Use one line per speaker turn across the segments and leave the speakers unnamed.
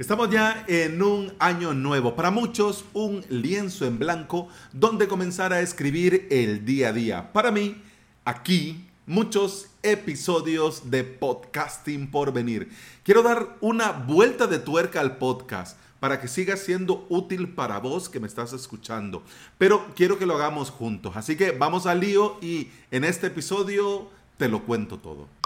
Estamos ya en un año nuevo, para muchos un lienzo en blanco donde comenzar a escribir el día a día. Para mí, aquí muchos episodios de podcasting por venir. Quiero dar una vuelta de tuerca al podcast para que siga siendo útil para vos que me estás escuchando. Pero quiero que lo hagamos juntos. Así que vamos al lío y en este episodio te lo cuento todo.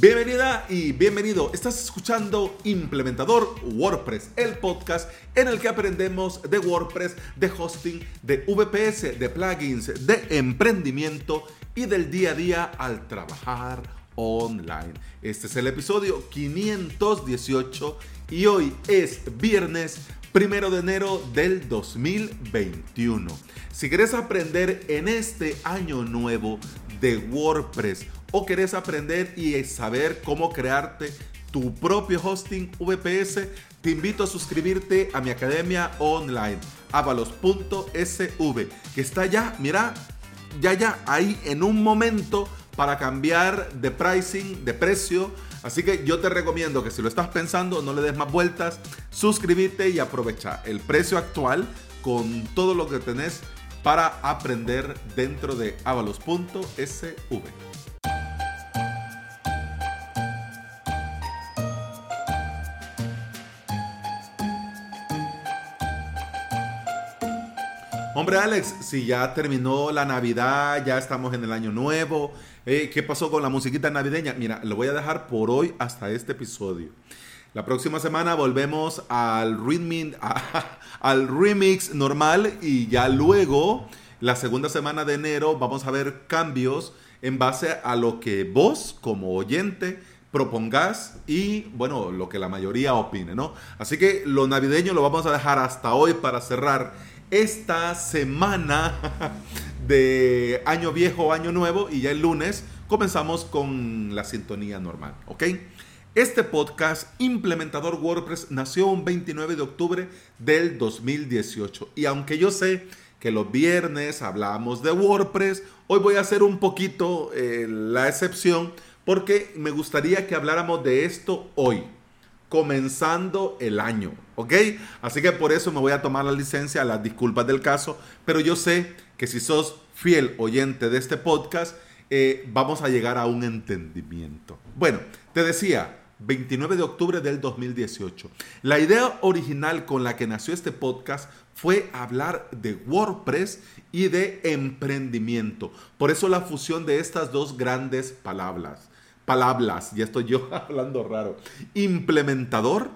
Bienvenida y bienvenido. Estás escuchando Implementador WordPress, el podcast en el que aprendemos de WordPress, de hosting, de VPS, de plugins, de emprendimiento y del día a día al trabajar online. Este es el episodio 518 y hoy es viernes primero de enero del 2021. Si quieres aprender en este año nuevo de WordPress o querés aprender y saber cómo crearte tu propio hosting VPS, te invito a suscribirte a mi academia online, avalos.sv, que está ya, mira, ya ya ahí en un momento para cambiar de pricing, de precio. Así que yo te recomiendo que si lo estás pensando, no le des más vueltas, suscríbete y aprovecha el precio actual con todo lo que tenés para aprender dentro de avalos.sv. Hombre Alex, si ya terminó la Navidad, ya estamos en el año nuevo, eh, ¿qué pasó con la musiquita navideña? Mira, lo voy a dejar por hoy hasta este episodio. La próxima semana volvemos al, al remix normal y ya luego, la segunda semana de enero, vamos a ver cambios en base a lo que vos como oyente propongas y bueno, lo que la mayoría opine, ¿no? Así que lo navideño lo vamos a dejar hasta hoy para cerrar esta semana de año viejo, año nuevo y ya el lunes comenzamos con la sintonía normal, ¿ok? Este podcast, Implementador WordPress, nació un 29 de octubre del 2018 y aunque yo sé que los viernes hablamos de WordPress, hoy voy a hacer un poquito eh, la excepción porque me gustaría que habláramos de esto hoy comenzando el año, ¿ok? Así que por eso me voy a tomar la licencia, las disculpas del caso, pero yo sé que si sos fiel oyente de este podcast, eh, vamos a llegar a un entendimiento. Bueno, te decía, 29 de octubre del 2018. La idea original con la que nació este podcast fue hablar de WordPress y de emprendimiento. Por eso la fusión de estas dos grandes palabras palabras, ya estoy yo hablando raro, implementador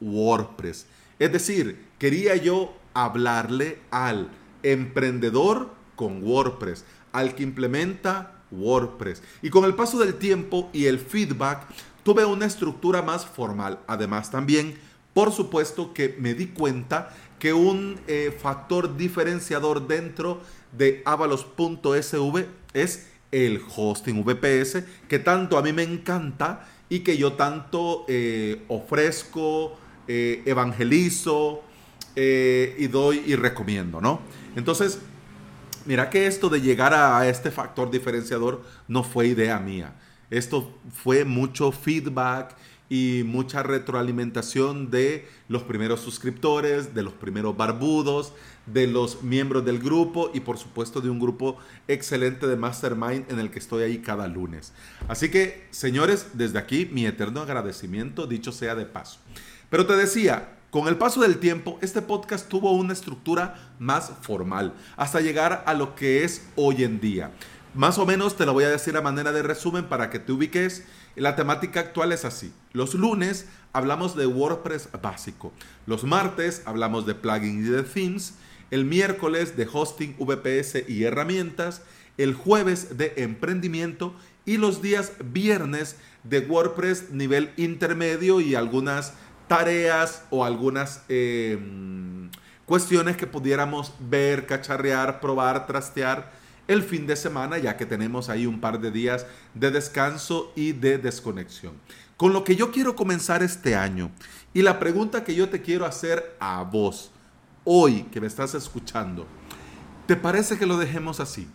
WordPress. Es decir, quería yo hablarle al emprendedor con WordPress, al que implementa WordPress. Y con el paso del tiempo y el feedback, tuve una estructura más formal. Además, también, por supuesto, que me di cuenta que un eh, factor diferenciador dentro de avalos.sv es el hosting VPS que tanto a mí me encanta y que yo tanto eh, ofrezco, eh, evangelizo eh, y doy y recomiendo, ¿no? Entonces, mira que esto de llegar a este factor diferenciador no fue idea mía. Esto fue mucho feedback y mucha retroalimentación de los primeros suscriptores, de los primeros barbudos, de los miembros del grupo y por supuesto de un grupo excelente de Mastermind en el que estoy ahí cada lunes. Así que, señores, desde aquí mi eterno agradecimiento, dicho sea de paso. Pero te decía, con el paso del tiempo, este podcast tuvo una estructura más formal, hasta llegar a lo que es hoy en día. Más o menos te lo voy a decir a manera de resumen para que te ubiques. La temática actual es así. Los lunes hablamos de WordPress básico. Los martes hablamos de plugins y de themes el miércoles de hosting, VPS y herramientas, el jueves de emprendimiento y los días viernes de WordPress nivel intermedio y algunas tareas o algunas em, cuestiones que pudiéramos ver, cacharrear, probar, trastear el fin de semana, ya que tenemos ahí un par de días de descanso y de desconexión. Con lo que yo quiero comenzar este año y la pregunta que yo te quiero hacer a vos, hoy que me estás escuchando, ¿te parece que lo dejemos así?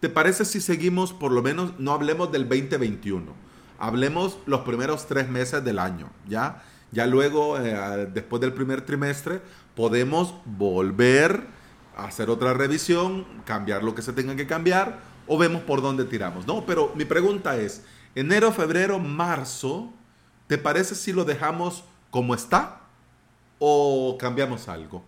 ¿Te parece si seguimos, por lo menos, no hablemos del 2021? Hablemos los primeros tres meses del año, ¿ya? Ya luego, eh, después del primer trimestre, podemos volver a hacer otra revisión, cambiar lo que se tenga que cambiar o vemos por dónde tiramos, ¿no? Pero mi pregunta es, enero, febrero, marzo, ¿te parece si lo dejamos como está o cambiamos algo?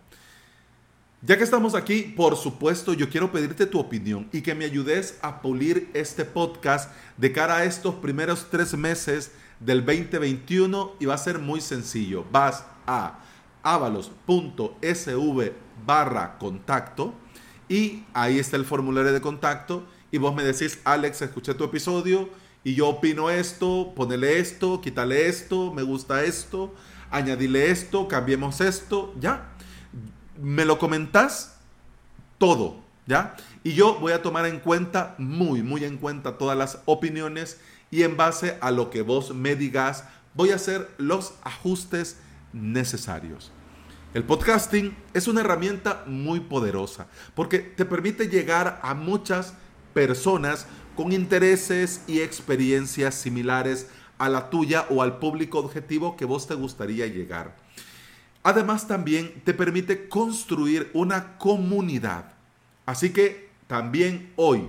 Ya que estamos aquí, por supuesto, yo quiero pedirte tu opinión y que me ayudes a pulir este podcast de cara a estos primeros tres meses del 2021 y va a ser muy sencillo. Vas a avalos.sv barra contacto y ahí está el formulario de contacto y vos me decís, Alex, escuché tu episodio y yo opino esto, ponele esto, quítale esto, me gusta esto, añadile esto, cambiemos esto, ya me lo comentás todo, ¿ya? Y yo voy a tomar en cuenta, muy, muy en cuenta todas las opiniones y en base a lo que vos me digas, voy a hacer los ajustes necesarios. El podcasting es una herramienta muy poderosa porque te permite llegar a muchas personas con intereses y experiencias similares a la tuya o al público objetivo que vos te gustaría llegar. Además también te permite construir una comunidad. Así que también hoy,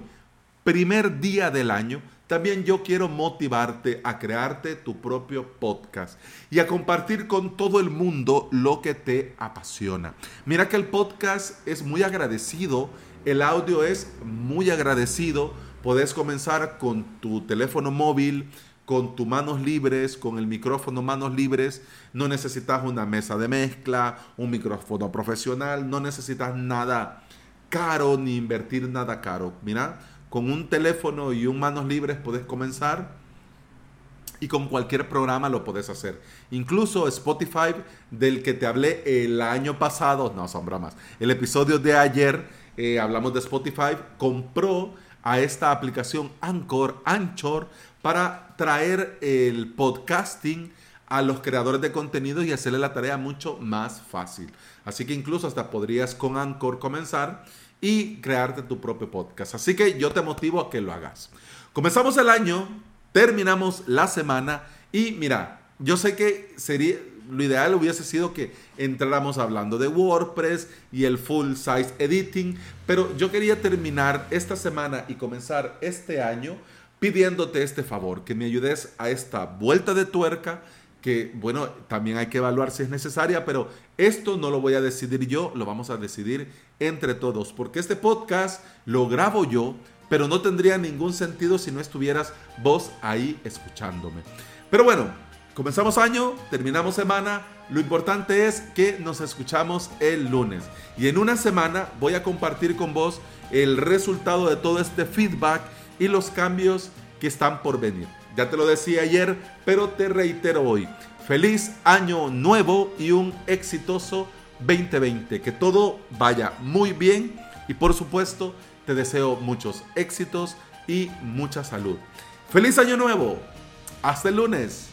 primer día del año, también yo quiero motivarte a crearte tu propio podcast y a compartir con todo el mundo lo que te apasiona. Mira que el podcast es muy agradecido, el audio es muy agradecido. Puedes comenzar con tu teléfono móvil, con tus manos libres, con el micrófono manos libres. No necesitas una mesa de mezcla, un micrófono profesional, no necesitas nada caro ni invertir nada caro. Mira, con un teléfono y un manos libres puedes comenzar y con cualquier programa lo puedes hacer. Incluso Spotify, del que te hablé el año pasado, no son bromas, el episodio de ayer eh, hablamos de Spotify, compró a esta aplicación Anchor, Anchor, para traer el podcasting a los creadores de contenido y hacerle la tarea mucho más fácil. Así que incluso hasta podrías con Anchor comenzar y crearte tu propio podcast. Así que yo te motivo a que lo hagas. Comenzamos el año, terminamos la semana y mira, yo sé que sería lo ideal hubiese sido que entráramos hablando de WordPress y el full size editing, pero yo quería terminar esta semana y comenzar este año pidiéndote este favor, que me ayudes a esta vuelta de tuerca, que bueno, también hay que evaluar si es necesaria, pero esto no lo voy a decidir yo, lo vamos a decidir entre todos, porque este podcast lo grabo yo, pero no tendría ningún sentido si no estuvieras vos ahí escuchándome. Pero bueno, comenzamos año, terminamos semana, lo importante es que nos escuchamos el lunes. Y en una semana voy a compartir con vos el resultado de todo este feedback y los cambios que están por venir. Ya te lo decía ayer, pero te reitero hoy. Feliz año nuevo y un exitoso 2020. Que todo vaya muy bien y por supuesto te deseo muchos éxitos y mucha salud. Feliz año nuevo. Hasta el lunes.